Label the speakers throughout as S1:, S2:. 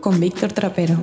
S1: Con Víctor Trapero.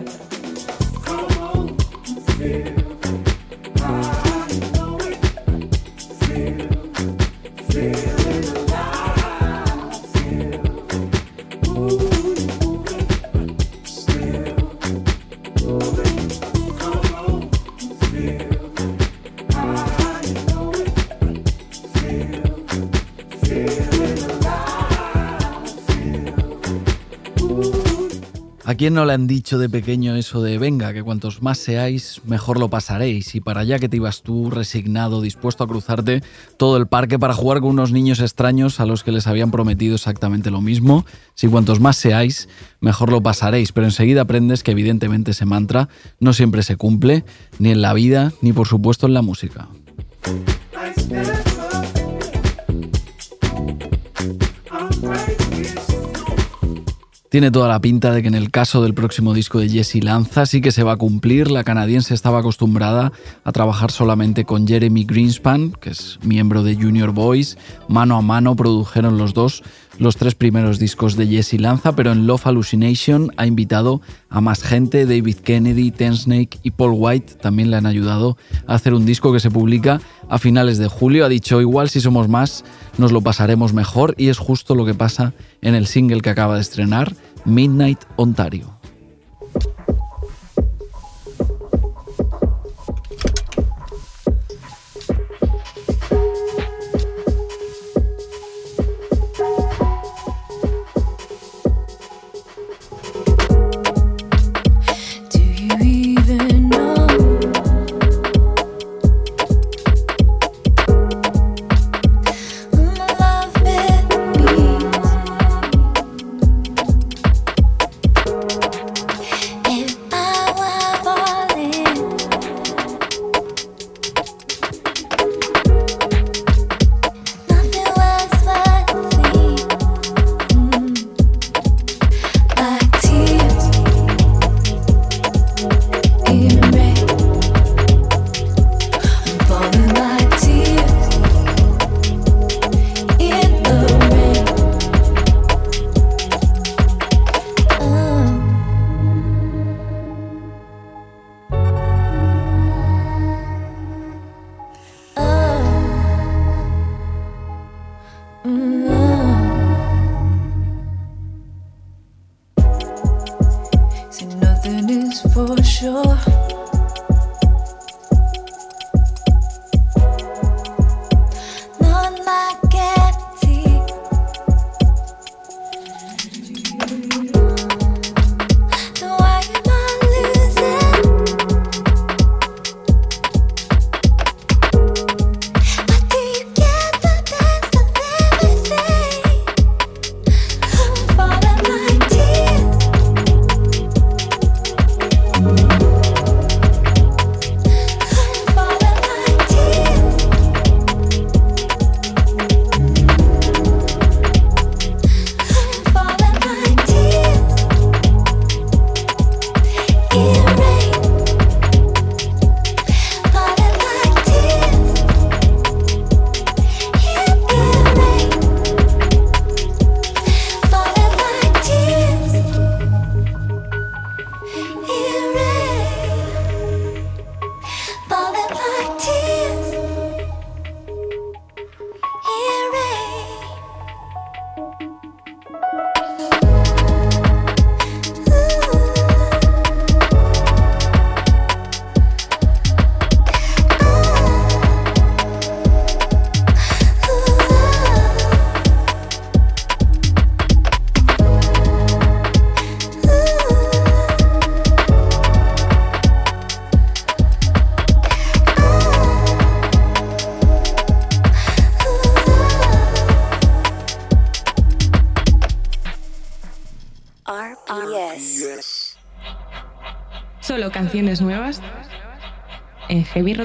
S2: Quién no le han dicho de pequeño eso de venga, que cuantos más seáis, mejor lo pasaréis? Y para allá que te ibas tú, resignado, dispuesto a cruzarte todo el parque para jugar con unos niños extraños a los que les habían prometido exactamente lo mismo. Si cuantos más seáis, mejor lo pasaréis. Pero enseguida aprendes que evidentemente ese mantra no siempre se cumple, ni en la vida, ni por supuesto en la música. Tiene toda la pinta de que en el caso del próximo disco de Jesse Lanza sí que se va a cumplir. La canadiense estaba acostumbrada a trabajar solamente con Jeremy Greenspan, que es miembro de Junior Boys. Mano a mano produjeron los dos los tres primeros discos de Jesse Lanza, pero en Love Hallucination ha invitado a más gente. David Kennedy, Ten Snake y Paul White también le han ayudado a hacer un disco que se publica a finales de julio. Ha dicho, igual si somos más, nos lo pasaremos mejor y es justo lo que pasa en el single que acaba de estrenar, Midnight Ontario.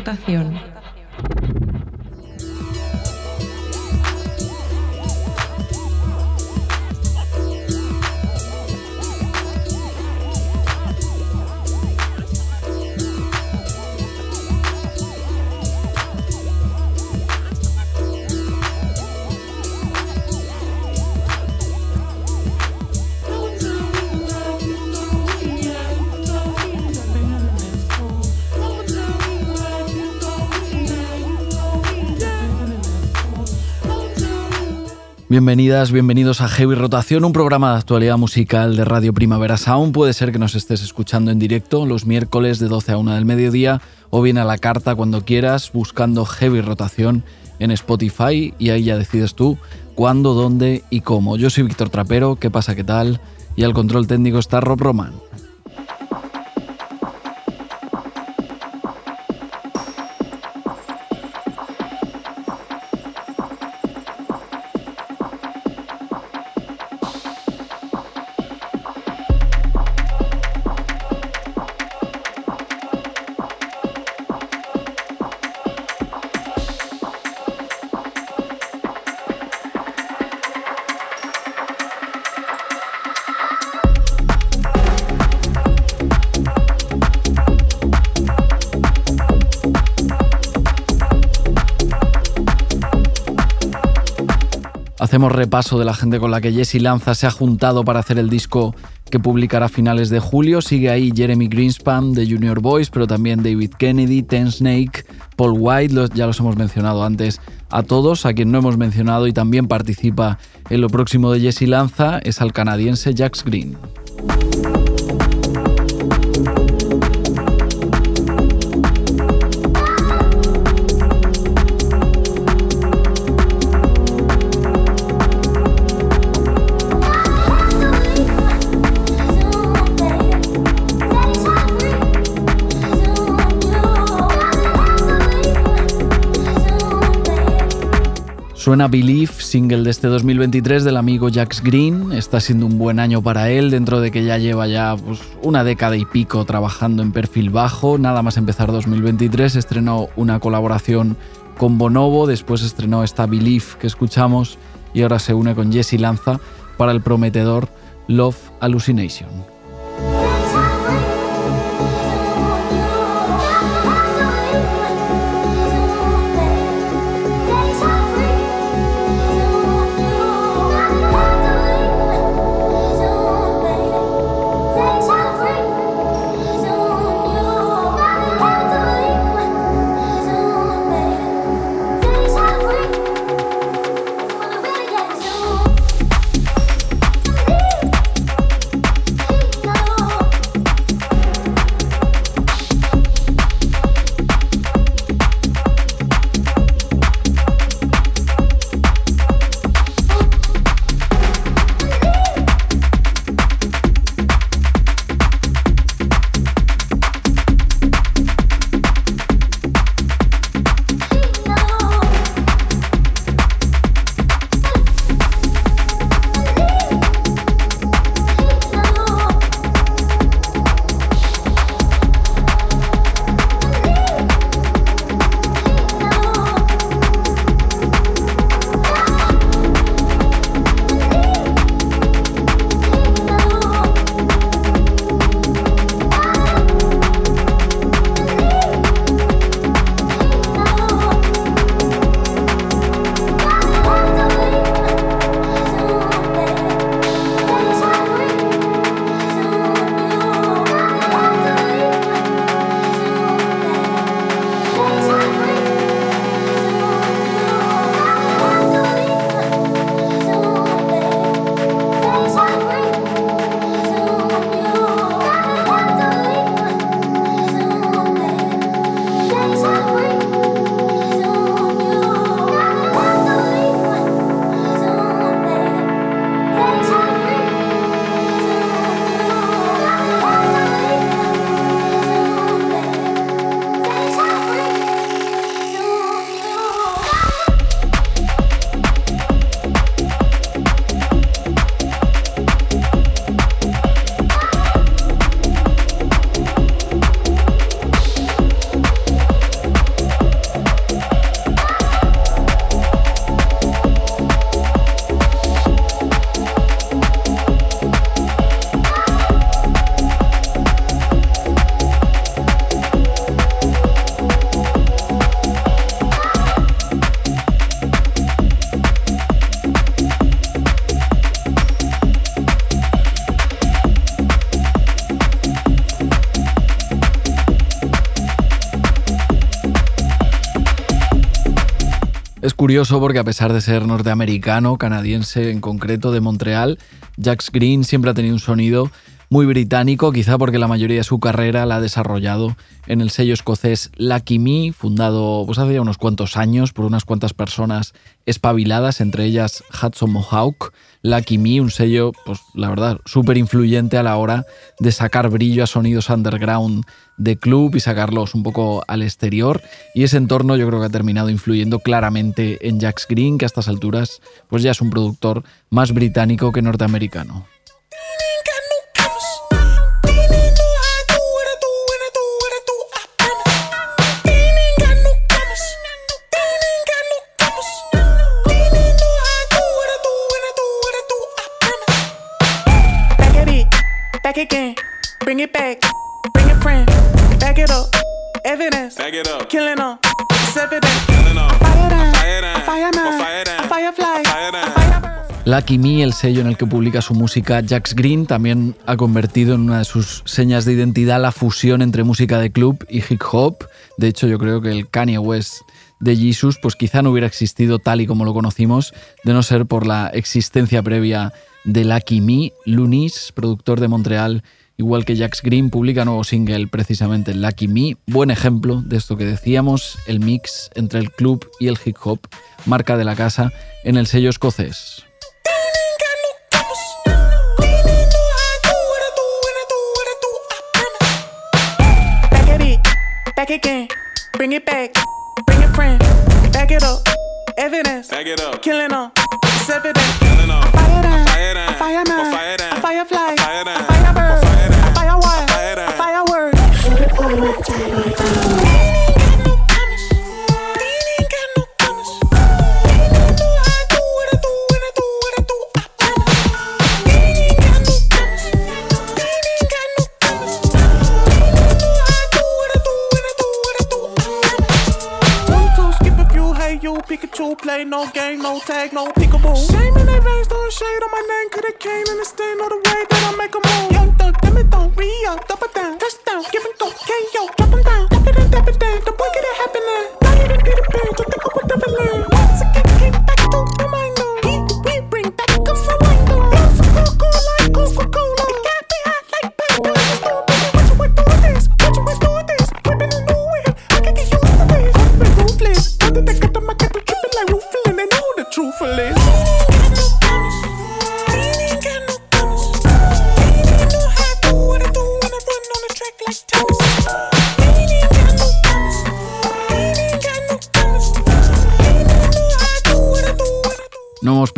S1: En
S2: Bienvenidas, bienvenidos a Heavy Rotación, un programa de actualidad musical de Radio Primavera Sound. Puede ser que nos estés escuchando en directo los miércoles de 12 a 1 del mediodía o bien a la carta cuando quieras buscando Heavy Rotación en Spotify y ahí ya decides tú cuándo, dónde y cómo. Yo soy Víctor Trapero, ¿qué pasa, qué tal? Y al control técnico está Rob Roman. Hacemos repaso de la gente con la que Jesse Lanza se ha juntado para hacer el disco que publicará a finales de julio. Sigue ahí Jeremy Greenspan de Junior Boys, pero también David Kennedy, Ten Snake, Paul White, ya los hemos mencionado antes a todos, a quien no hemos mencionado y también participa en lo próximo de Jesse Lanza es al canadiense Jax Green. Suena Believe, single de este 2023 del amigo Jax Green. Está siendo un buen año para él, dentro de que ya lleva ya pues, una década y pico trabajando en perfil bajo. Nada más empezar 2023, estrenó una colaboración con Bonobo, después estrenó esta Believe que escuchamos y ahora se une con Jesse Lanza para el prometedor Love Hallucination. Curioso porque a pesar de ser norteamericano, canadiense en concreto, de Montreal, Jax Green siempre ha tenido un sonido muy británico, quizá porque la mayoría de su carrera la ha desarrollado en el sello escocés Lucky Me, fundado pues, hace ya unos cuantos años por unas cuantas personas espabiladas, entre ellas Hudson Mohawk. Lucky Me, un sello, pues la verdad, súper influyente a la hora de sacar brillo a sonidos underground de club y sacarlos un poco al exterior. Y ese entorno yo creo que ha terminado influyendo claramente en Jax Green, que a estas alturas pues ya es un productor más británico que norteamericano. Lucky Me, el sello en el que publica su música Jax Green, también ha convertido en una de sus señas de identidad la fusión entre música de club y hip hop. De hecho, yo creo que el Kanye West de Jesus, pues quizá no hubiera existido tal y como lo conocimos, de no ser por la existencia previa de Lucky Me. Lunis, productor de Montreal, igual que Jax Green, publica nuevo single precisamente Lucky Me. Buen ejemplo de esto que decíamos, el mix entre el club y el hip hop, marca de la casa en el sello escocés. Back again, bring it back, bring friend, back it up, evidence, back it up, killing them, it's evident. Killing them. Fire down, fire down, fire man, fire down, firefly, fire down, fire bird, fire wire, fire word. Pikachu play, no game, no tag, no peekaboo. Shame in their veins, throwing shade on my name. Could've came in the stand all the way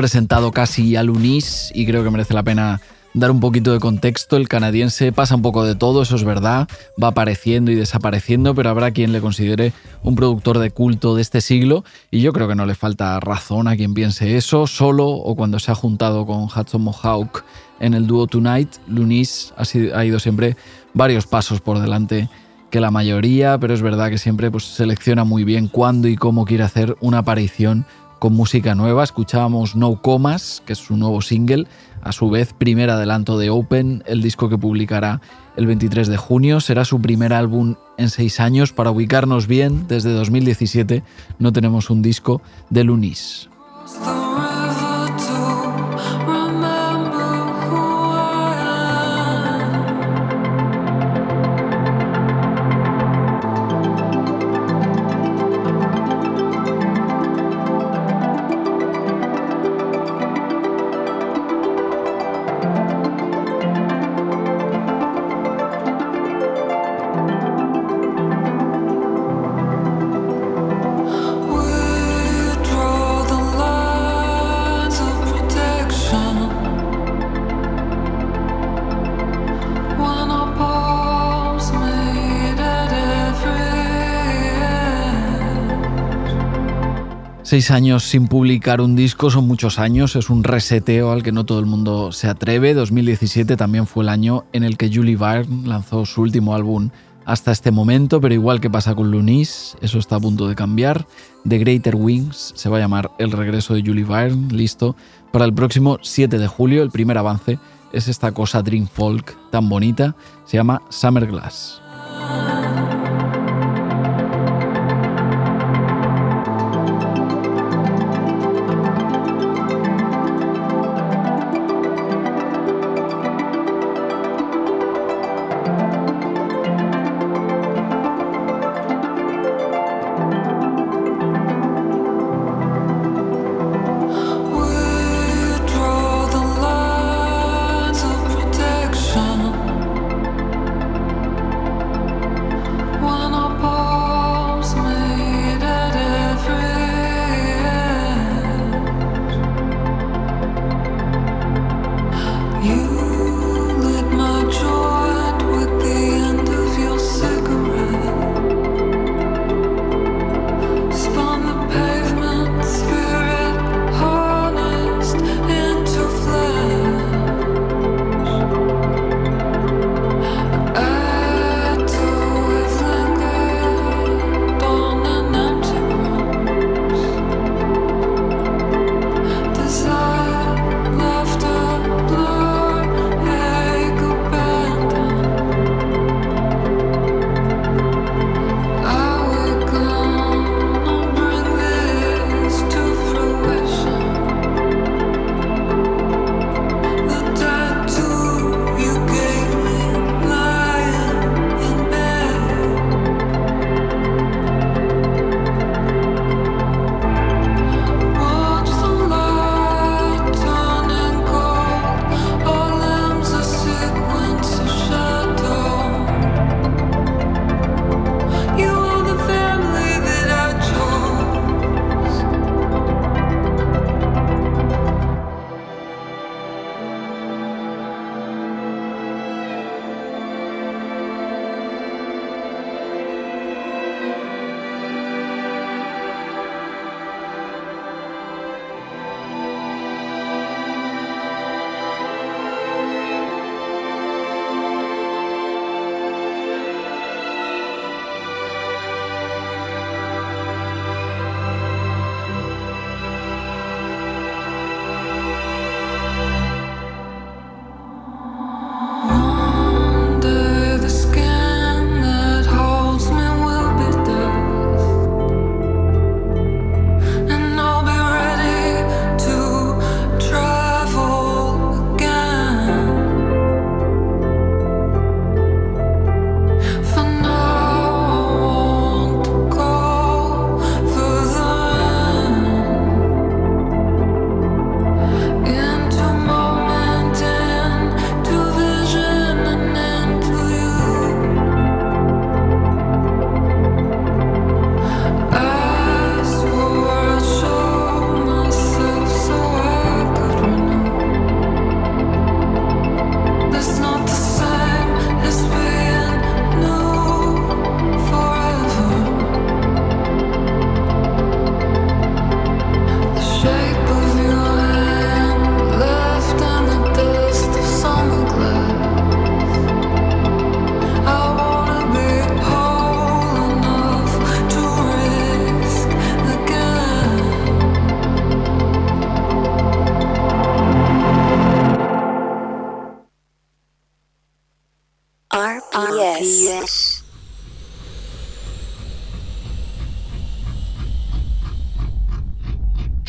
S2: presentado casi a Lunis y creo que merece la pena dar un poquito de contexto. El canadiense pasa un poco de todo, eso es verdad, va apareciendo y desapareciendo, pero habrá quien le considere un productor de culto de este siglo. Y yo creo que no le falta razón a quien piense eso, solo o cuando se ha juntado con Hudson Mohawk en el dúo Tonight, Lunis ha ido siempre varios pasos por delante que la mayoría, pero es verdad que siempre pues, selecciona muy bien cuándo y cómo quiere hacer una aparición con música nueva. Escuchábamos No Comas, que es su nuevo single, a su vez primer adelanto de Open, el disco que publicará el 23 de junio. Será su primer álbum en seis años. Para ubicarnos bien, desde 2017 no tenemos un disco de Lunis. Seis años sin publicar un disco son muchos años, es un reseteo al que no todo el mundo se atreve. 2017 también fue el año en el que Julie Byrne lanzó su último álbum hasta este momento, pero igual que pasa con Lunis, eso está a punto de cambiar. The Greater Wings se va a llamar El regreso de Julie Byrne, listo para el próximo 7 de julio. El primer avance es esta cosa Dream Folk tan bonita, se llama Summer Glass.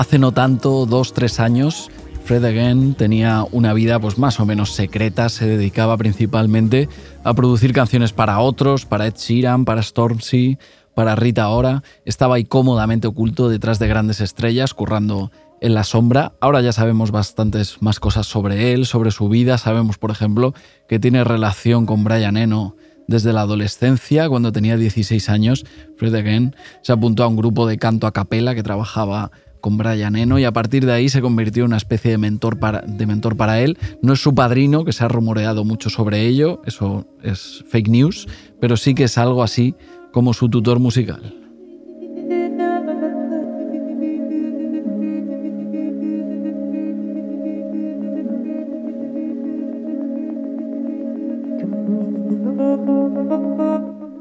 S2: Hace no tanto, dos, tres años, Fred Again tenía una vida pues más o menos secreta, se dedicaba principalmente a producir canciones para otros, para Ed Sheeran, para Stormzy, para Rita Ora, estaba ahí cómodamente oculto detrás de grandes estrellas, currando en la sombra. Ahora ya sabemos bastantes más cosas sobre él, sobre su vida, sabemos por ejemplo que tiene relación con Brian Eno desde la adolescencia, cuando tenía 16 años, Fred Again se apuntó a un grupo de canto a capela que trabajaba con Brian Eno y a partir de ahí se convirtió en una especie de mentor, para, de mentor para él. No es su padrino, que se ha rumoreado mucho sobre ello, eso es fake news, pero sí que es algo así como su tutor musical.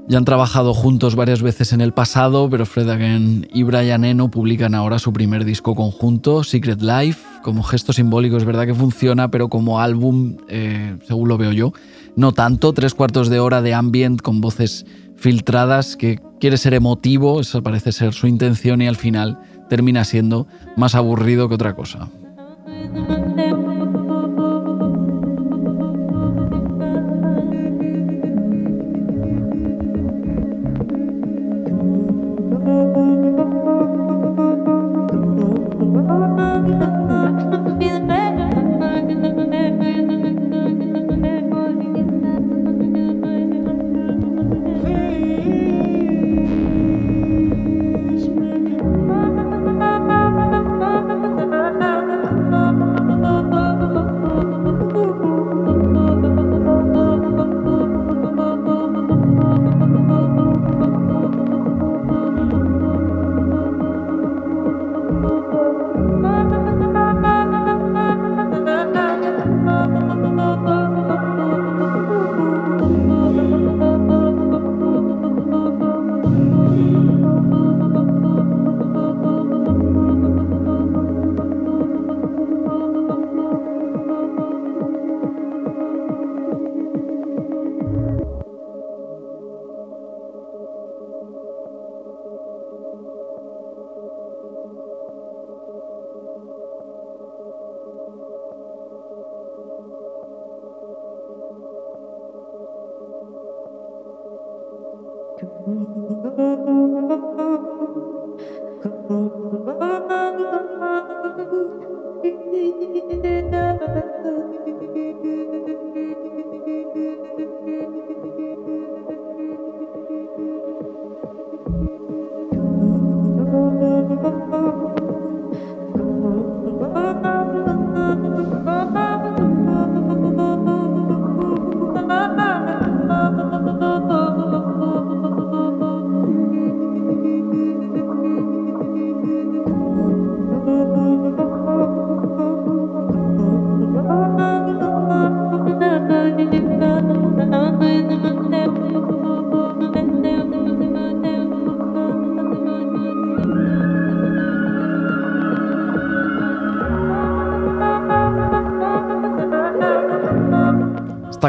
S2: Ya han trabajado juntos varias veces en el pasado, pero Fred Again y Brian Eno publican ahora su primer disco conjunto, Secret Life. Como gesto simbólico es verdad que funciona, pero como álbum, eh, según lo veo yo, no tanto. Tres cuartos de hora de ambient con voces filtradas, que quiere ser emotivo, esa parece ser su intención y al final termina siendo más aburrido que otra cosa.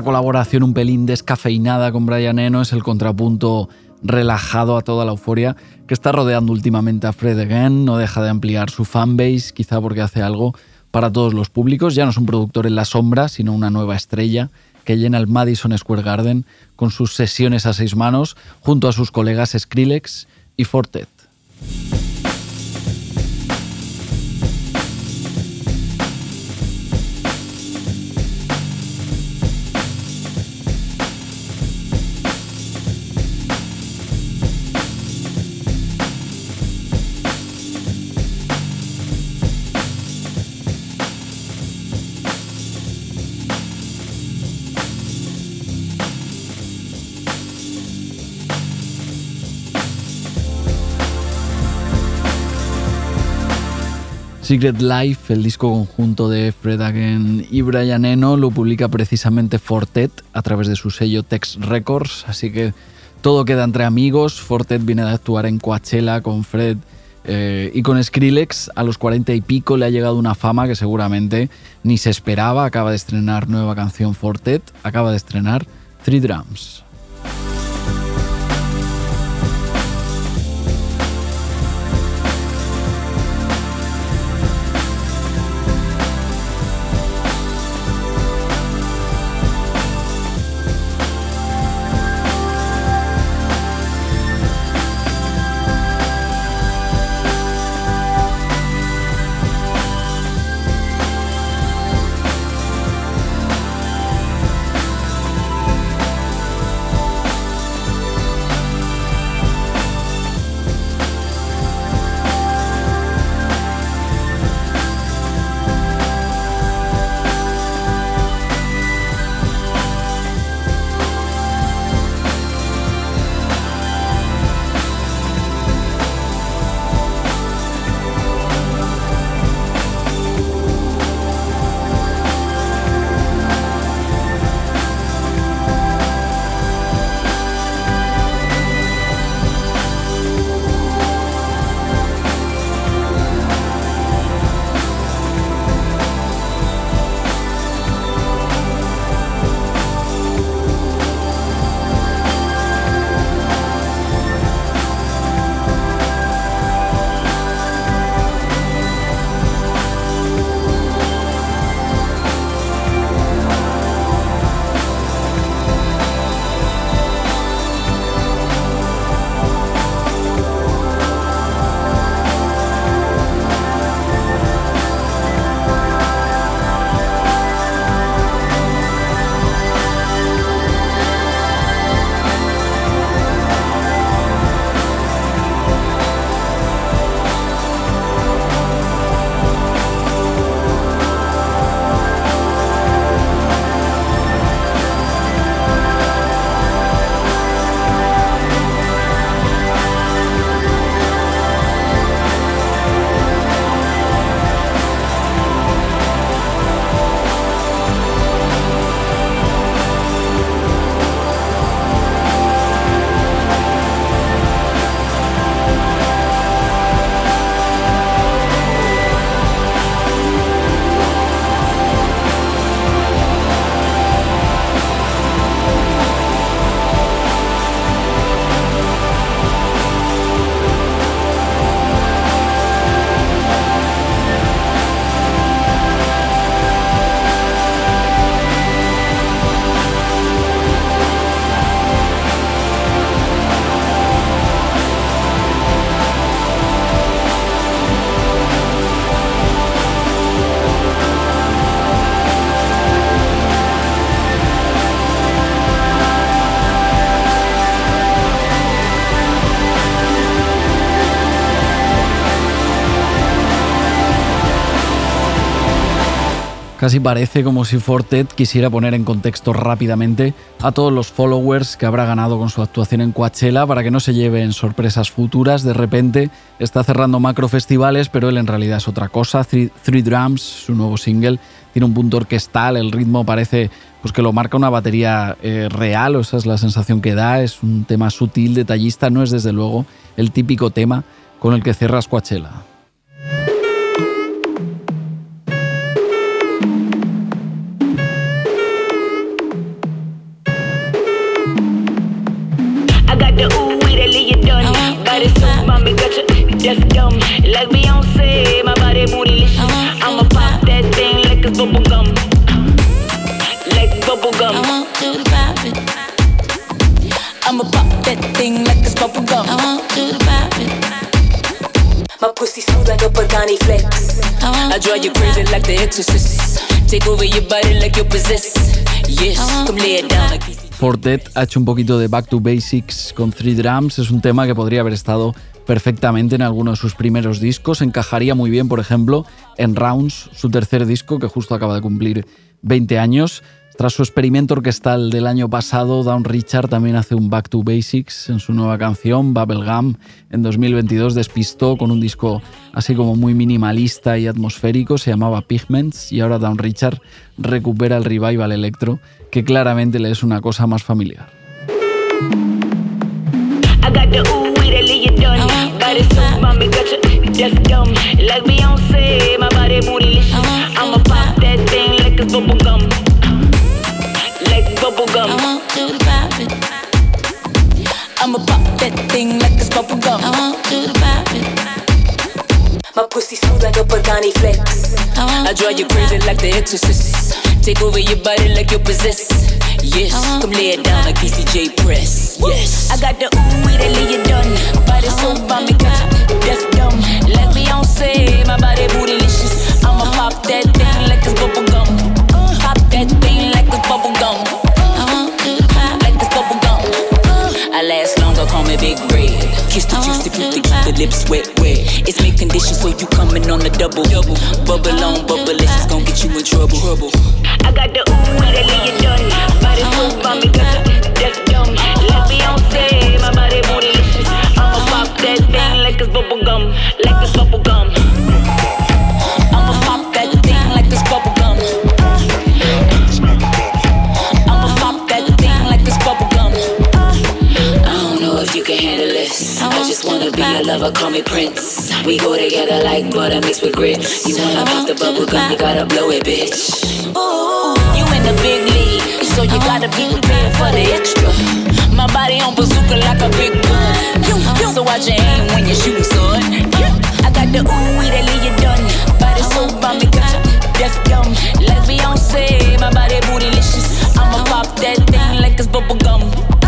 S2: Colaboración un pelín descafeinada con Brian Eno es el contrapunto relajado a toda la euforia que está rodeando últimamente a Fred Again. No deja de ampliar su fanbase, quizá porque hace algo para todos los públicos. Ya no es un productor en la sombra, sino una nueva estrella que llena el Madison Square Garden con sus sesiones a seis manos junto a sus colegas Skrillex y Fortet. Secret Life, el disco conjunto de Fred Again y Brian Eno, lo publica precisamente Fortet a través de su sello Tex Records, así que todo queda entre amigos. Fortet viene de actuar en Coachella con Fred eh, y con Skrillex. A los cuarenta y pico le ha llegado una fama que seguramente ni se esperaba. Acaba de estrenar nueva canción Fortet, acaba de estrenar Three Drums. Casi parece como si Fortet quisiera poner en contexto rápidamente a todos los followers que habrá ganado con su actuación en Coachella para que no se lleven sorpresas futuras. De repente está cerrando macro festivales, pero él en realidad es otra cosa. Three, Drums, su nuevo single, tiene un punto orquestal, el ritmo parece pues que lo marca una batería eh, real, o esa es la sensación que da. Es un tema sutil, detallista, no es desde luego el típico tema con el que cierras Coachella.
S3: Just dumb. Like Beyonce, my body bootylicious. I'ma pop that thing like it's bubble gum. Like bubble gum. I want you to pop it. I'ma pop that thing like it's bubble gum. I want you to pop it. My pussy smooth like a Pagani flex. I, I you crazy like the exorcist. Take over your body like you're possessed. Yes, come lay it down like Fortet ha hecho un poquito de Back to Basics con Three Drums. Es un tema que podría haber estado perfectamente en alguno de sus primeros discos. Encajaría muy bien, por ejemplo, en Rounds, su tercer disco, que justo acaba de cumplir 20 años.
S2: Tras su experimento orquestal del año pasado, Down Richard también hace un Back to Basics en su nueva canción, Bubblegum. En 2022 despistó con un disco así como muy minimalista y atmosférico, se llamaba Pigments, y ahora Down Richard recupera el revival electro, que claramente le es una cosa más familiar.
S3: That thing like it's bubble gum. I want you to pop it. My pussy smooth like a Pagani flex. I, I drive you crazy like the exorcist. Take over your body like you're possessed. Yes, come lay it down like PCJ Press. Yes, I got the ooh that lay you done. Body so bomb, it, that's dumb. Like Beyonce, my body bootylicious. I'ma pop that thing like it's bubble Big Red. Kiss the juicy fruit to keep the lips wet, wet. It's mid condition, so you coming on the double. double. Bubble on, bubble, it's gonna get you in trouble. trouble. I got the ooh, that lay you done. Body so bomb, cause that's dumb. Let me on say, my body bootylicious. I'ma pop that thing like it's bubble gum, like it's bubble gum. Wanna be your lover, call me Prince. We go together like butter mixed with grits. You wanna pop the bubble gum, you gotta blow it, bitch. Ooh, you in the big league, so you gotta be prepared for the extra. My body on bazooka like a big gun. So watch your aim when you're shooting, sword. I got the ooh that leave you done. Body so uh-huh. bomb, got that's dumb. Like Beyonce, my body bootylicious. I'ma pop that thing like it's bubble gum.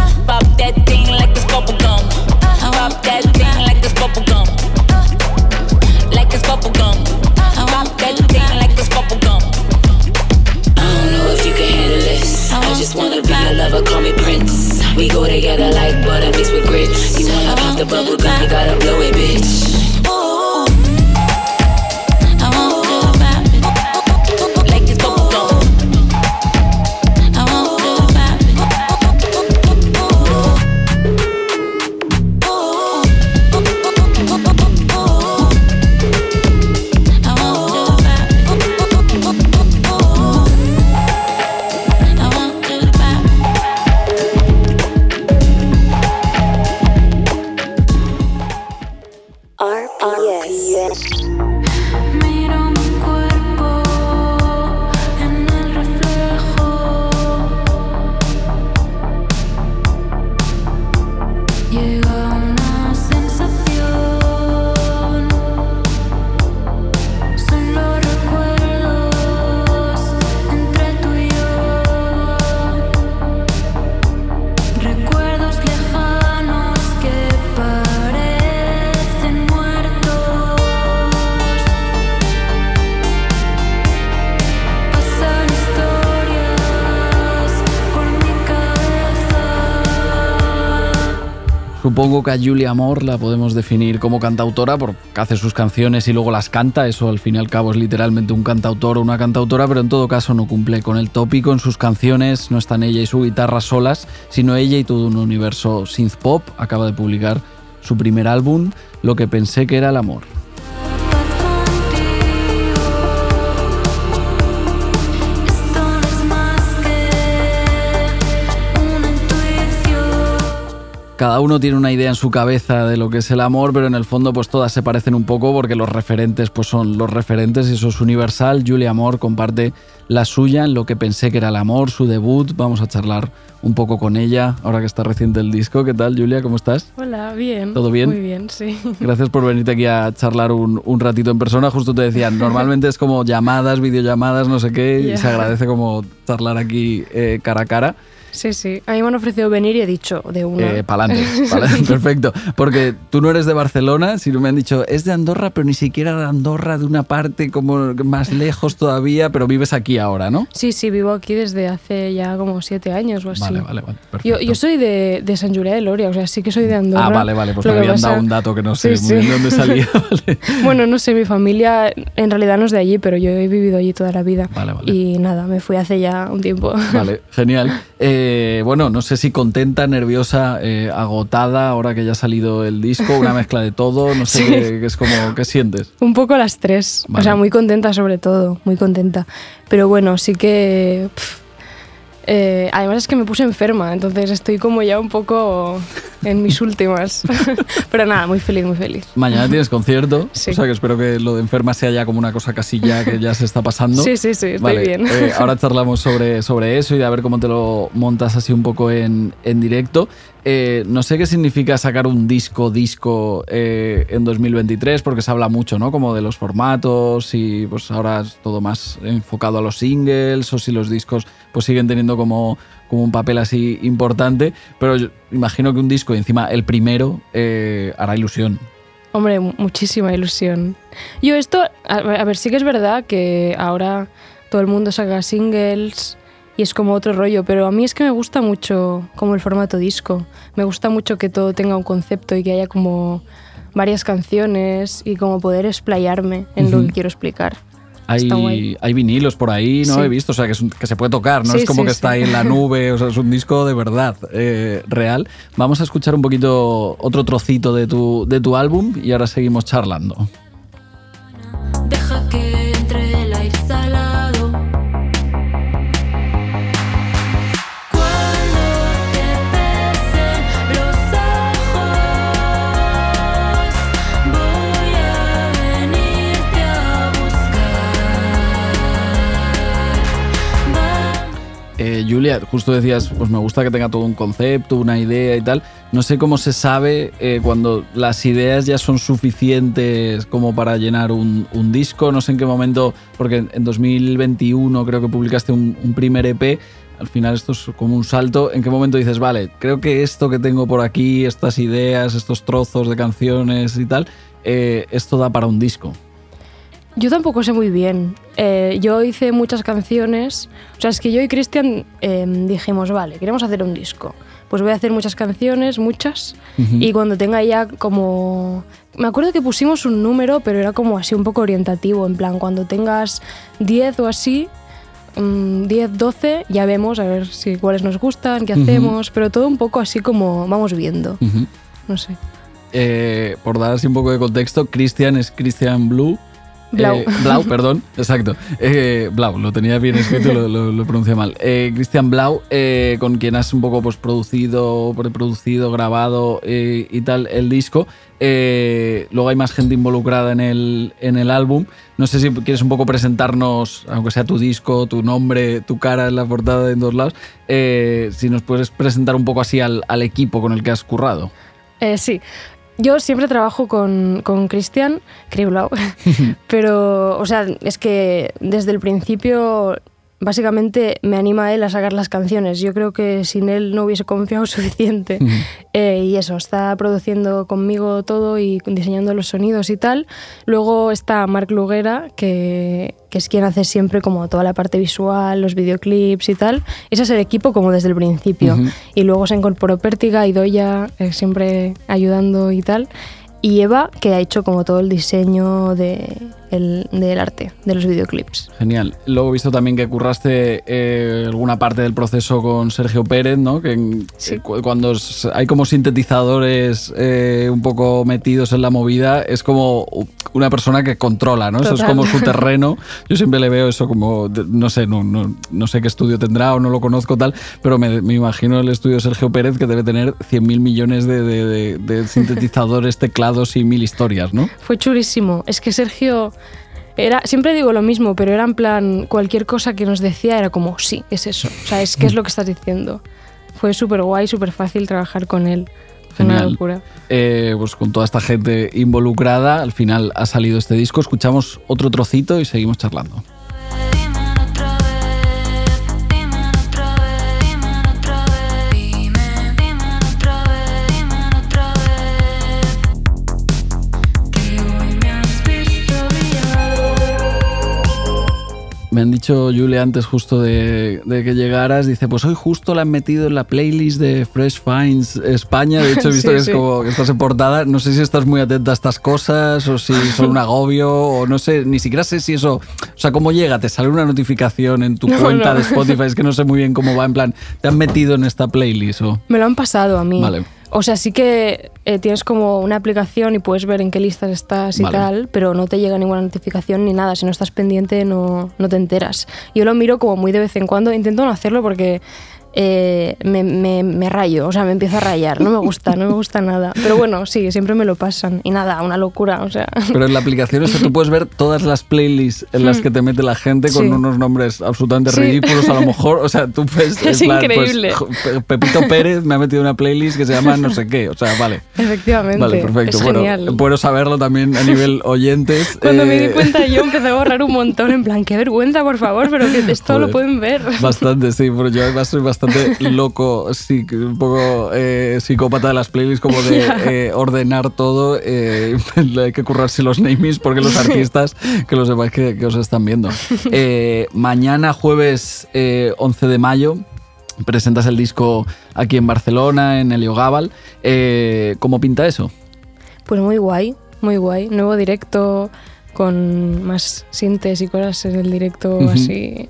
S3: Wanna lover, call me Prince. We go together like butter mixed with grits. You wanna pop the bubble gum, you gotta blow it, bitch.
S2: Supongo que a Julia Amor la podemos definir como cantautora porque hace sus canciones y luego las canta. Eso al fin y al cabo es literalmente un cantautor o una cantautora, pero en todo caso no cumple con el tópico. En sus canciones no están ella y su guitarra solas, sino ella y todo un universo synth pop. Acaba de publicar su primer álbum, Lo que pensé que era el amor. Cada uno tiene una idea en su cabeza de lo que es el amor, pero en el fondo pues todas se parecen un poco porque los referentes pues son los referentes y eso es universal. Julia Amor comparte la suya en lo que pensé que era el amor, su debut. Vamos a charlar un poco con ella ahora que está reciente el disco. ¿Qué tal, Julia? ¿Cómo estás?
S4: Hola, bien.
S2: ¿Todo bien?
S4: Muy bien, sí.
S2: Gracias por venirte aquí a charlar un, ratito en persona. Justo te decía, normalmente es como llamadas, videollamadas, no sé qué, y se agradece como charlar aquí eh, cara a cara.
S4: Sí, sí. A mí me han ofrecido venir y he dicho de una.
S2: Eh, pa'lante, pa'lante, perfecto. Porque tú no eres de Barcelona, sino me han dicho, es de Andorra, pero ni siquiera de Andorra, de una parte como más lejos todavía, pero vives aquí ahora, ¿no?
S4: Sí, sí, vivo aquí desde hace ya como siete años o así.
S2: Vale, vale, vale.
S4: Yo,
S2: perfecto.
S4: yo soy de, de San Julià de Loria, o sea, sí que soy de Andorra.
S2: Ah, vale, vale, pues me habían
S4: pasa-
S2: dado un dato que no sé
S4: Sí,
S2: muy
S4: sí.
S2: de dónde salía. Vale.
S4: Bueno, no sé, mi familia en realidad no es de allí, pero yo he vivido allí toda la vida.
S2: Vale, vale.
S4: Y nada, me fui hace ya un tiempo.
S2: Vale, genial. Eh, bueno, no sé si contenta, nerviosa, eh, agotada, ahora que ya ha salido el disco, una mezcla de todo, no sé
S4: Sí.
S2: qué, qué es como, ¿qué sientes?
S4: Un poco las tres.
S2: Vale.
S4: O sea, muy contenta sobre todo, muy contenta. Pero bueno, sí que... eh, además es que me puse enferma, entonces estoy como ya un poco en mis últimas. Pero nada, muy feliz, muy feliz.
S2: Mañana tienes concierto,
S4: Sí.
S2: o sea que espero que lo de enferma sea ya como una cosa casi ya que ya se está pasando.
S4: Sí, sí, sí, estoy
S2: Vale,
S4: bien.
S2: eh, ahora charlamos sobre, sobre eso y a ver cómo te lo montas así un poco en, en directo. Eh, no sé qué significa sacar un disco, disco eh, en 2023, porque se habla mucho, ¿no? Como de los formatos y pues ahora es todo más enfocado a los singles o si los discos pues siguen teniendo como, como un papel así importante. Pero yo imagino que un disco y encima el primero eh, hará ilusión.
S4: Hombre, mu- muchísima ilusión. Yo esto, a ver, sí que es verdad que ahora todo el mundo saca singles y es como otro rollo, pero a mí es que me gusta mucho como el formato disco. Me gusta mucho que todo tenga un concepto y que haya como varias canciones y como poder explayarme en lo que quiero explicar.
S2: Hay, hay vinilos por ahí, ¿no?
S4: Sí.
S2: He visto, o sea, que, es un- que se puede tocar, ¿no?
S4: Sí,
S2: es como
S4: sí,
S2: que
S4: sí.
S2: está ahí en la nube, o sea, es un disco de verdad, eh, real. Vamos a escuchar un poquito otro trocito de tu, de tu álbum y ahora seguimos charlando.
S5: Deja que
S2: Julia, justo decías, pues me gusta que tenga todo un concepto, una idea y tal. No sé cómo se sabe eh, cuando las ideas ya son suficientes como para llenar un, disco. No sé en qué momento, porque en- en 2021 creo que publicaste un, un primer EP. Al final esto es como un salto. ¿En qué momento dices, vale, creo que esto que tengo por aquí, estas ideas, estos trozos de canciones y tal, eh, esto da para un disco?
S4: Yo tampoco sé muy bien. Eh, yo hice muchas canciones. O sea, es que yo y Cristian eh, dijimos, vale, queremos hacer un disco. Pues voy a hacer muchas canciones, muchas. Y cuando tenga ya como... Me acuerdo que pusimos un número, pero era como así un poco orientativo. En plan, cuando tengas 10 o así, mm, 10, 12, ya vemos a ver si cuáles nos gustan, qué
S2: Ujú.
S4: hacemos. Pero todo un poco así como vamos viendo.
S2: Ujú.
S4: No sé.
S2: Eh, por dar así un poco de contexto, Christian es Christian Blue.
S4: Blau.
S2: Eh, Blau, perdón, exacto. Eh, Blau, lo tenía bien escrito lo, lo, lo pronuncié mal. Eh, Christian Blau, eh, con quien has un poco pues, producido, preproducido, grabado y tal el disco. Luego hay más gente involucrada en el, en el álbum. No sé si quieres un poco presentarnos, aunque sea tu disco, tu nombre, tu cara en la portada en dos lados, si nos puedes presentar un poco así al, al equipo con el que has currado.
S4: Eh, sí. Yo siempre trabajo con, con Cristian Kriblau, pero, o sea, es que desde el principio básicamente me anima él a sacar las canciones. Yo creo que sin él no hubiese confiado suficiente. Eh, y eso, está produciendo conmigo todo y diseñando los sonidos y tal. Luego está Marc Luguera, que, que es quien hace siempre como toda la parte visual, los videoclips y tal. Ese es el equipo como desde el principio. Y luego se incorporó Pértiga y Doya, eh, siempre ayudando y tal. Y Eva, que ha hecho como todo el diseño de, el- del arte, de los videoclips.
S2: Genial. Luego he visto también que curraste eh, alguna parte del proceso con Sergio Pérez, ¿no? Que
S4: Sí.
S2: eh, cu- cuando hay como sintetizadores eh, un poco metidos en la movida, es como una persona que controla, ¿no? Eso es como su terreno. Yo siempre le veo eso como, no sé, no, no, no sé qué estudio tendrá o no lo conozco tal, pero me, me imagino el estudio de Sergio Pérez que debe tener 100.000 millones de, de- de- de sintetizadores, teclados y mil historias, ¿no?
S4: Fue chulísimo. Es que Sergio era, siempre digo lo mismo, pero era en plan, cualquier cosa que nos decía era como, sí, es eso. O sea, es que es lo que estás diciendo. Fue súper guay, súper fácil trabajar con él. Fue Una
S2: Genial.
S4: locura.
S2: eh, pues con toda esta gente involucrada, al final ha salido este disco. Escuchamos otro trocito y seguimos charlando. Me han dicho, Julia, antes justo de, de que llegaras, dice, pues hoy justo la han metido en la playlist de Fresh Finds España. De hecho, he visto
S4: Sí,
S2: que es
S4: sí.
S2: como que estás en portada. No sé si estás muy atenta a estas cosas o si son un agobio o no sé, ni siquiera sé si eso, o sea, cómo llega, te sale una notificación en tu
S4: No,
S2: cuenta
S4: no.
S2: de Spotify, es que no sé muy bien cómo va, en plan, te han metido en esta playlist o...
S4: Me lo han pasado a mí.
S2: Vale.
S4: O sea, sí que eh, tienes como una aplicación y puedes ver en qué listas estás y
S2: Vale.
S4: tal, pero no te llega ninguna notificación ni nada. Si no estás pendiente, no, no te enteras. Yo lo miro como muy de vez en cuando. Intento no hacerlo porque eh, me, me- me rayo, o sea, me empiezo a rayar. No me gusta, no me gusta nada. Pero bueno, sí, siempre me lo pasan. Y nada, una locura, o sea.
S2: Pero en la aplicación esa tú puedes ver todas las playlists en las que te mete la gente con.
S4: Sí.
S2: unos nombres absolutamente
S4: Sí.
S2: ridículos a lo mejor. O sea, tú ves...
S4: Es
S2: plan, pues,
S4: increíble.
S2: Pe- Pepito Pérez me ha metido una playlist que se llama no sé qué. O sea, vale.
S4: Efectivamente.
S2: Vale, perfecto.
S4: Es
S2: bueno,
S4: genial.
S2: bueno saberlo también a nivel oyentes.
S4: Cuando me
S2: Eh,
S4: di cuenta yo empecé a borrar un montón, en plan, qué vergüenza, por favor, pero que esto
S2: Joder.
S4: lo pueden ver.
S2: Bastante, sí, pero yo soy bastante loco, sí, un poco eh, psicópata de las playlists, como de eh, ordenar todo. eh, hay que currarse los namings porque los artistas, que lo sepáis que, que os están viendo. Mañana, jueves eh, 11 de mayo, presentas el disco aquí en Barcelona, en Heliogábal. ¿Cómo pinta eso?
S4: Pues muy guay, muy guay. Nuevo directo con más sintes y cosas en el directo así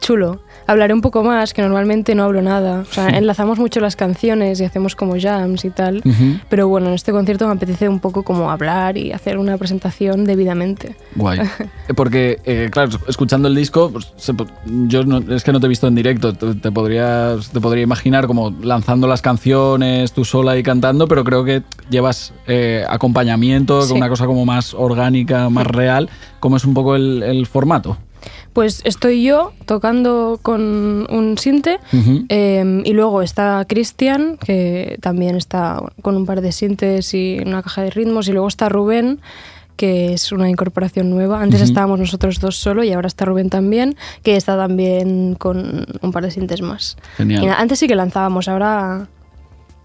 S4: chulo. Hablaré un poco más, que normalmente no hablo nada. O sea, enlazamos mucho las canciones y hacemos como jams y tal.
S2: Ujú.
S4: Pero bueno, en este concierto me apetece un poco como hablar y hacer una presentación debidamente.
S2: Guay. Porque, eh, claro, escuchando el disco, pues, se yo no- es que no te he visto en directo, te, te podrías, te podría imaginar como lanzando las canciones tú sola y cantando, pero creo que llevas eh, acompañamiento,
S4: Sí.
S2: una cosa como más orgánica, más real. ¿Cómo es un poco el, el formato?
S4: Pues estoy yo tocando con un sinte eh, y luego está Cristian, que también está con un par de sintes y una caja de ritmos, y luego está Rubén, que es una incorporación nueva. Antes estábamos nosotros dos solo y ahora está Rubén también, que está también con un par de sintes más.
S2: Genial.
S4: Y antes sí que lanzábamos, ahora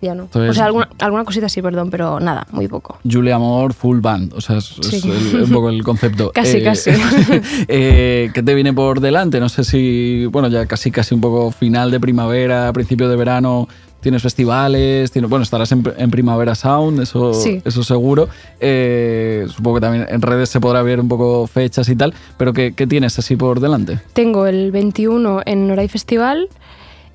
S4: ya no.
S2: Entonces-
S4: o sea, alguna, alguna cosita sí, perdón, pero nada, muy poco.
S2: Julia Amor, full band, o sea, es, es
S4: Sí.
S2: el- un poco el concepto.
S4: Casi, casi.
S2: eh, ¿Qué te viene por delante? No sé si, bueno, ya casi casi un poco final de primavera, principio de verano, tienes festivales, tienes, bueno, estarás en, en Primavera Sound, eso,
S4: Sí.
S2: eso seguro. Eh, supongo que también en redes se podrá ver un poco fechas y tal, pero ¿qué, qué tienes así por delante?
S4: Tengo el 21 en Noray Festival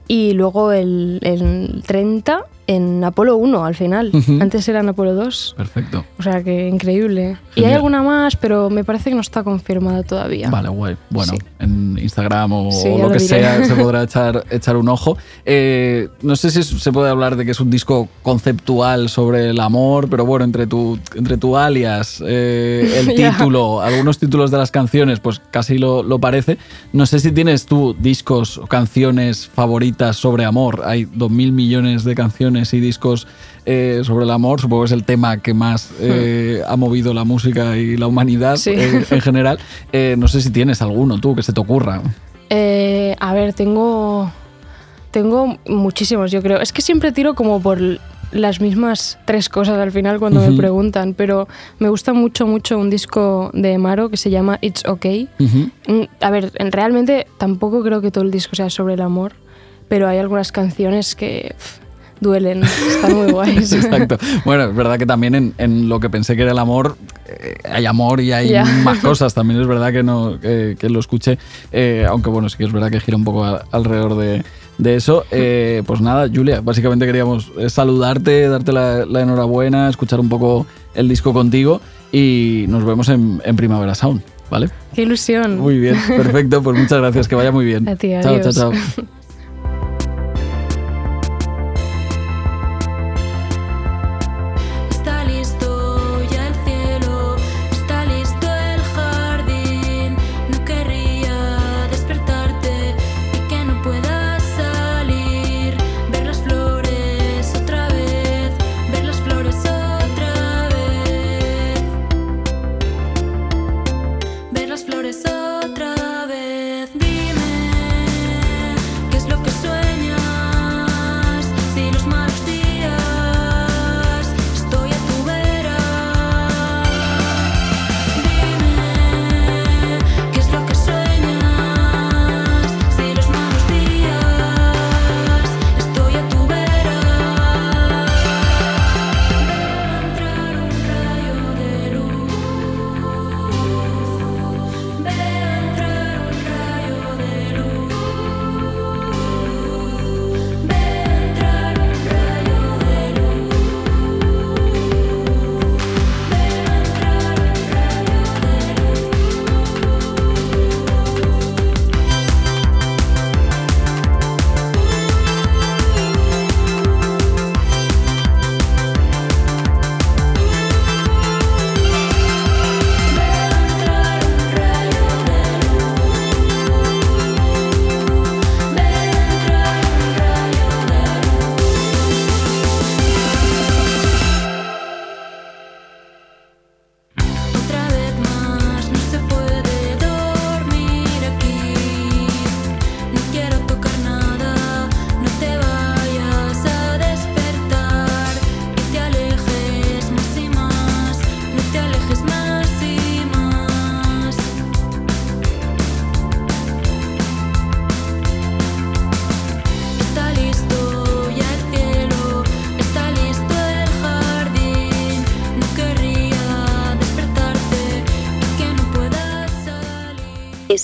S4: y luego el, el 30 en Apolo 1 al final.
S2: Ujú.
S4: Antes era en Apolo 2.
S2: Perfecto.
S4: O sea que increíble. Y hay
S2: Genial.
S4: alguna más, pero me parece que no está confirmada todavía.
S2: Vale, guay. Bueno,
S4: Sí.
S2: en Instagram o,
S4: Sí,
S2: o
S4: ya
S2: lo
S4: lo
S2: que sea se podrá echar, echar un ojo. Eh, no sé si se puede hablar de que es un disco conceptual sobre el amor, pero bueno, entre tu, entre tu alias, eh, el título, algunos títulos de las canciones, pues casi lo, lo parece. No sé si tienes tú discos o canciones favoritas sobre amor. Hay dos mil millones de canciones y discos eh, sobre el amor. Supongo que es el tema que más eh, ha movido la música y la humanidad
S4: Sí.
S2: eh, en general. No sé si tienes alguno tú que se te ocurra.
S4: A ver, tengo. Tengo muchísimos, yo creo. Es que siempre tiro como por las mismas tres cosas al final cuando me preguntan, pero me gusta mucho, mucho un disco de Maro que se llama It's Okay. Mm, A ver, en- realmente tampoco creo que todo el disco sea sobre el amor, pero hay algunas canciones que duelen, están muy guays.
S2: Exacto. Bueno, es verdad que también en, en lo que pensé que era el amor, eh, hay amor y hay
S4: Ya.
S2: más cosas. También es verdad que no que, que lo escuché, eh, aunque bueno, sí que es verdad que gira un poco a- alrededor de, de eso. Eh, pues nada, Julia, básicamente queríamos eh, saludarte, darte la, la enhorabuena, escuchar un poco el disco contigo y nos vemos en, en Primavera Sound, ¿vale?
S4: Qué ilusión.
S2: Muy bien, perfecto, pues muchas gracias, que vaya muy bien.
S4: A ti,
S2: chao,
S4: adiós.
S2: chao, chao.
S5: Está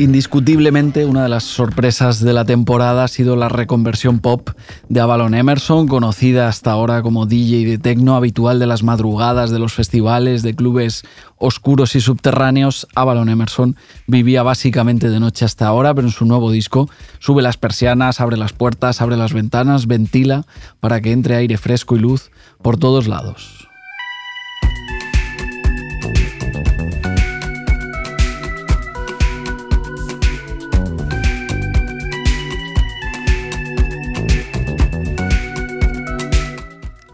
S2: Indiscutiblemente, una de las sorpresas de la temporada ha sido la reconversión pop de Avalon Emerson, conocida hasta ahora como DJ de techno habitual de las madrugadas de los festivales, de clubes oscuros y subterráneos. Avalon Emerson vivía básicamente de noche hasta ahora, pero en su nuevo disco sube las persianas, abre las puertas, abre las ventanas, ventila para que entre aire fresco y luz por todos lados.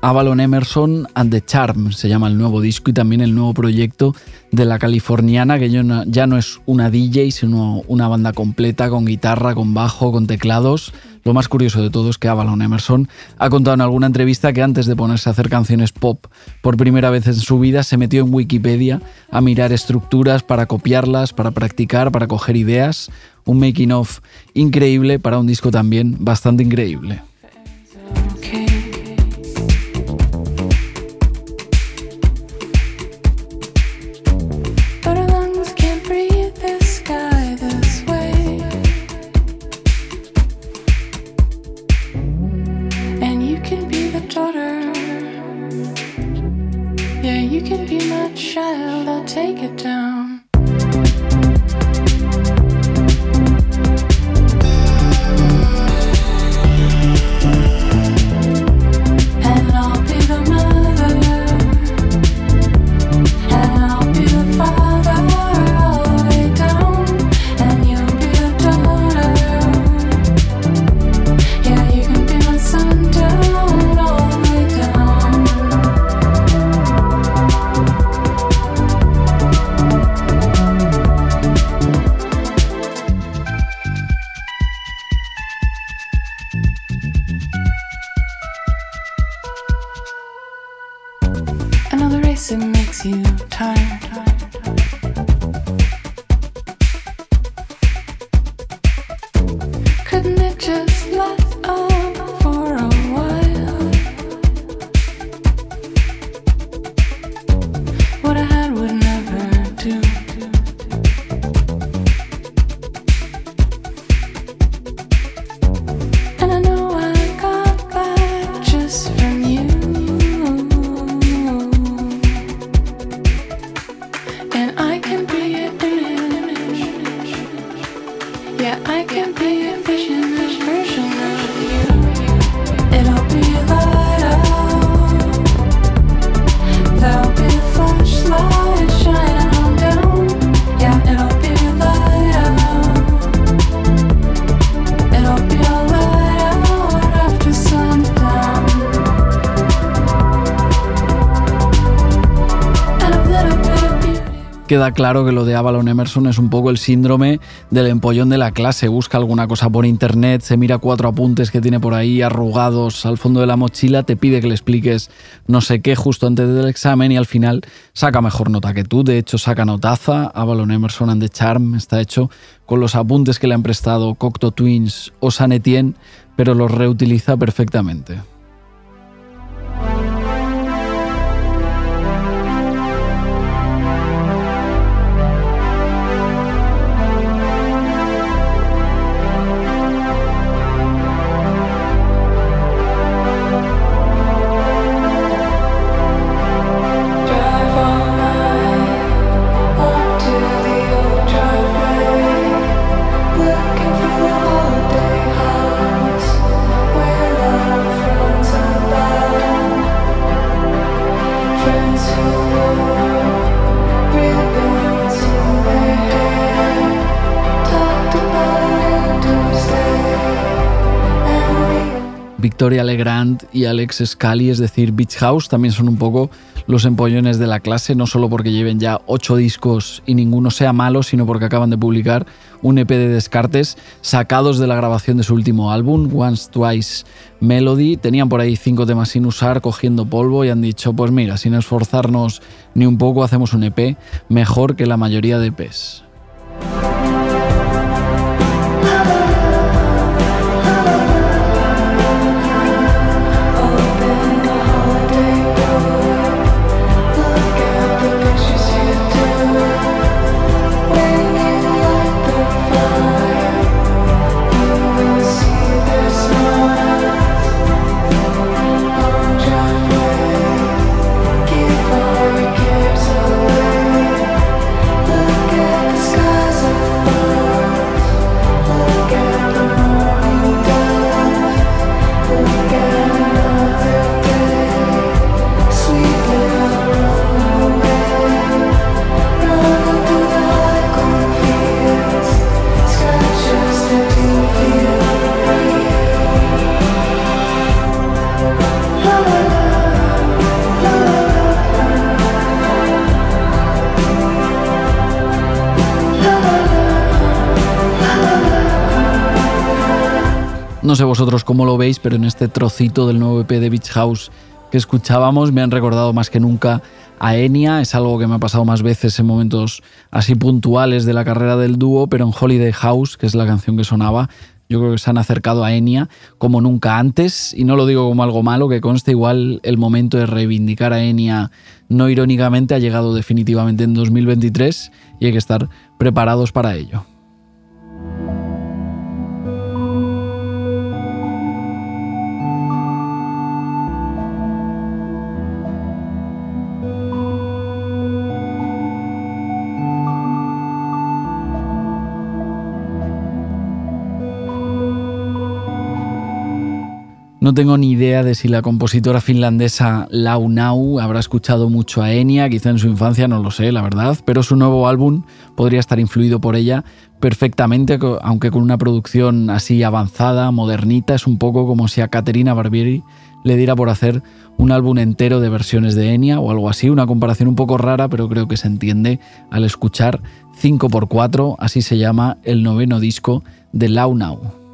S2: Avalon Emerson and the Charm se llama el nuevo disco y también el nuevo proyecto de la californiana, que ya no es una DJ, sino una banda completa con guitarra, con bajo, con teclados. Lo más curioso de todo es que Avalon Emerson ha contado en alguna entrevista que antes de ponerse a hacer canciones pop por primera vez en su vida se metió en Wikipedia a mirar estructuras para copiarlas, para practicar, para coger ideas. Un making of increíble para un disco también bastante increíble. Queda claro que lo de Avalon Emerson es un poco el síndrome del empollón de la clase. Busca alguna cosa por internet, se mira cuatro apuntes que tiene por ahí arrugados al fondo de la mochila, te pide que le expliques no sé qué justo antes del examen y al final saca mejor nota que tú. De hecho, saca notaza. Avalon Emerson and the Charm está hecho con los apuntes que le han prestado Cocteau Twins o San Etienne, pero los reutiliza perfectamente. Victoria Legrand y Alex Scali, es decir, Beach House, también son un poco los empollones de la clase, no solo porque lleven ya ocho discos y ninguno sea malo, sino porque acaban de publicar un EP de descartes sacados de la grabación de su último álbum, Once Twice Melody. Tenían por ahí cinco temas sin usar, cogiendo polvo y han dicho, pues mira, sin esforzarnos ni un poco, hacemos un EP mejor que la mayoría de EPs. No sé vosotros cómo lo veis, pero en este trocito del nuevo EP de Beach House que escuchábamos me han recordado más que nunca a Enya. Es algo que me ha pasado más veces en momentos así puntuales de la carrera del dúo, pero en Holiday House, que es la canción que sonaba, yo creo que se han acercado a Enya como nunca antes, y no lo digo como algo malo, que conste igual el momento de reivindicar a Enya no irónicamente ha llegado definitivamente en 2023 y hay que estar preparados para ello. No tengo ni idea de si la compositora finlandesa Lau Nau habrá escuchado mucho a Enya, quizá en su infancia, no lo sé, la verdad, pero su nuevo álbum podría estar influido por ella perfectamente, aunque con una producción así avanzada, modernita, es un poco como si a Caterina Barbieri le diera por hacer un álbum entero de versiones de Enya o algo así, una comparación un poco rara, pero creo que se entiende al escuchar 5x4, así se llama el noveno disco de Lau Nau.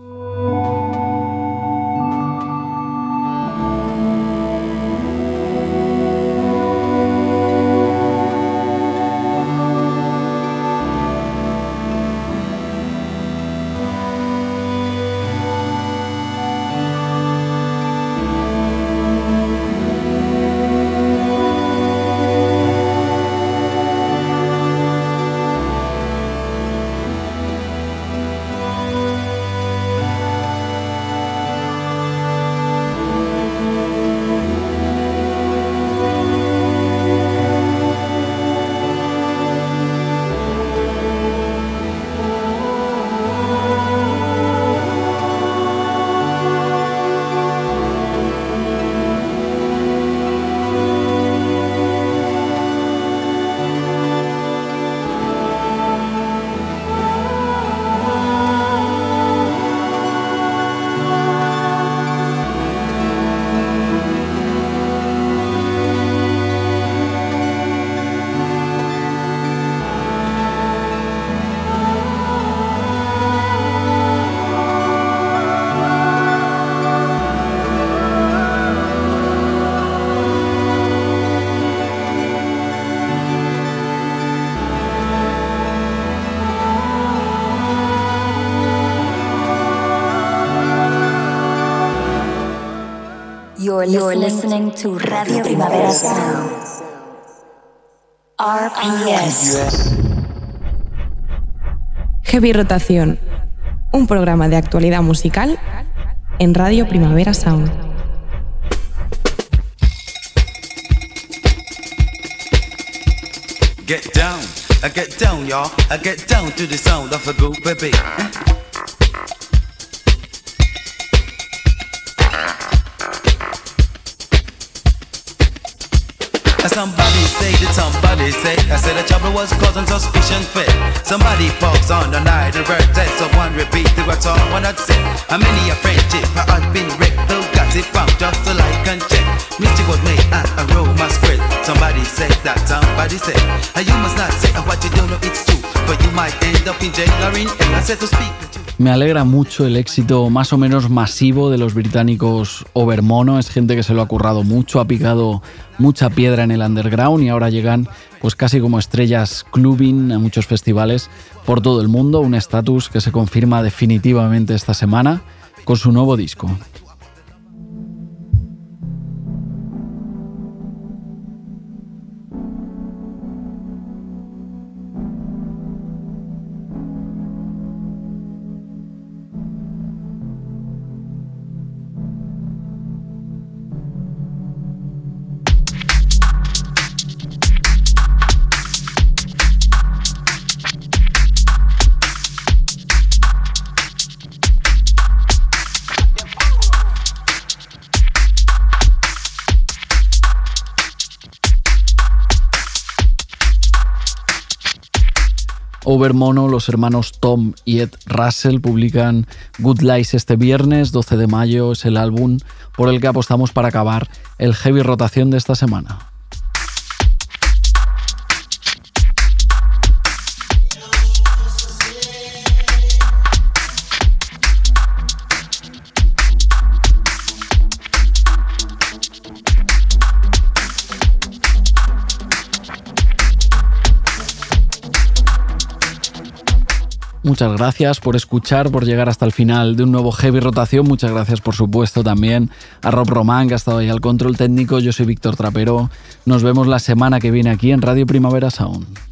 S6: You're listening to Radio Primavera Sound. RPS.
S1: Heavy Rotación, un programa de actualidad musical en Radio Primavera Sound.
S7: Get down, I get down, y'all. I get down to the sound of a good baby. And somebody say that somebody say I said the trouble was causing suspicion fit. Somebody pops on the night and word that someone repeat the words someone had said. And many a friendship I had been wrecked. Though got it from just a like and check. Mystic was made and a aroma spread. Somebody said that somebody said. And you must not say what you don't know it's true. But you might end up in jail or in hell. I said to speak.
S2: Me alegra mucho el éxito más o menos masivo de los británicos Overmono. Es gente que se lo ha currado mucho, ha picado mucha piedra en el underground y ahora llegan pues casi como estrellas clubbing a muchos festivales por todo el mundo. Un estatus que se confirma definitivamente esta semana con su nuevo disco. Overmono, los hermanos Tom y Ed Russell publican Good Lies este viernes, 12 de mayo, es el álbum por el que apostamos para acabar el heavy rotación de esta semana. Muchas gracias por escuchar, por llegar hasta el final de un nuevo Heavy Rotación. Muchas gracias, por supuesto, también a Rob Román, que ha estado ahí al control técnico. Yo soy Víctor Trapero. Nos vemos la semana que viene aquí en Radio Primavera Sound.